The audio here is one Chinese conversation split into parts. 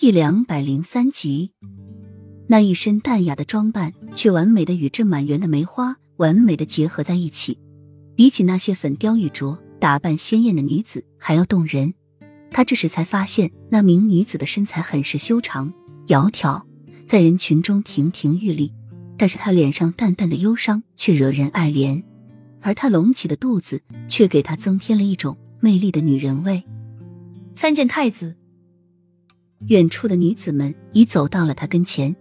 第两百零三集，那一身淡雅的装扮，却完美的与这满园的梅花完美的结合在一起。比起那些粉雕玉琢、打扮鲜艳的女子还要动人。他这时才发现，那名女子的身材很是修长、窈窕，在人群中亭亭玉立。但是她脸上淡淡的忧伤却惹人爱怜，而她隆起的肚子却给她增添了一种魅力的女人味。参见太子。远处的女子们已走到了他跟前，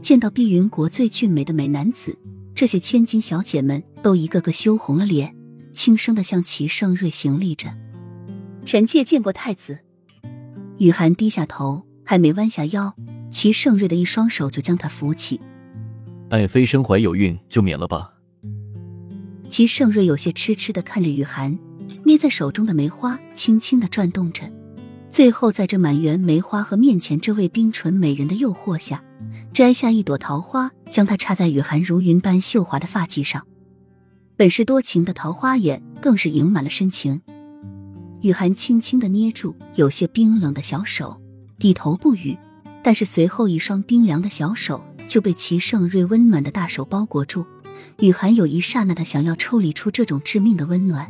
见到碧云国最俊美的美男子，这些千金小姐们都一个个羞红了脸，轻声的向齐盛瑞行礼着。臣妾见过太子。雨涵低下头，还没弯下腰，齐盛瑞的一双手就将她扶起。爱妃身怀有孕，就免了吧。齐盛瑞有些痴痴的看着雨涵，捏在手中的梅花轻轻的转动着。最后，在这满园梅花和面前这位冰唇美人的诱惑下，摘下一朵桃花，将它插在雨涵如云般秀滑的发髻上。本是多情的桃花眼，更是盈满了深情。雨涵轻轻的捏住有些冰冷的小手，低头不语。但是随后，一双冰凉的小手就被齐盛瑞温暖的大手包裹住。雨涵有一刹那的想要抽离出这种致命的温暖，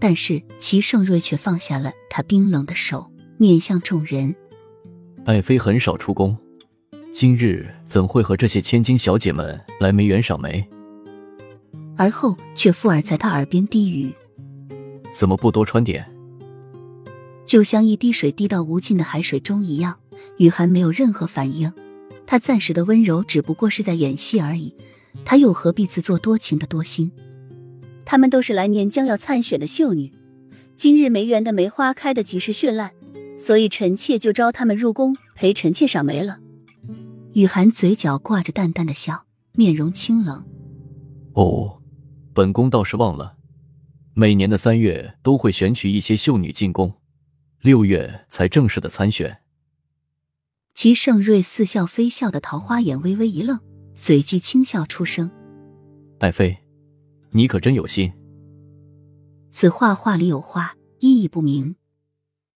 但是齐盛瑞却放下了他冰冷的手。面向众人，爱妃很少出宫，今日怎会和这些千金小姐们来梅园赏梅？而后却附耳在他耳边低语：“怎么不多穿点？”就像一滴水滴到无尽的海水中一样，雨涵没有任何反应。他暂时的温柔只不过是在演戏而已，他又何必自作多情的多心？他们都是来年将要参选的秀女，今日梅园的梅花开得极是绚烂。所以臣妾就招他们入宫陪臣妾赏梅了。雨涵嘴角挂着淡淡的笑，面容清冷。哦，本宫倒是忘了，每年的三月都会选取一些秀女进宫，六月才正式的参选。齐盛瑞似笑非笑的桃花眼微微一愣，随即轻笑出声：“爱妃，你可真有心。”此话话里有话，意义不明。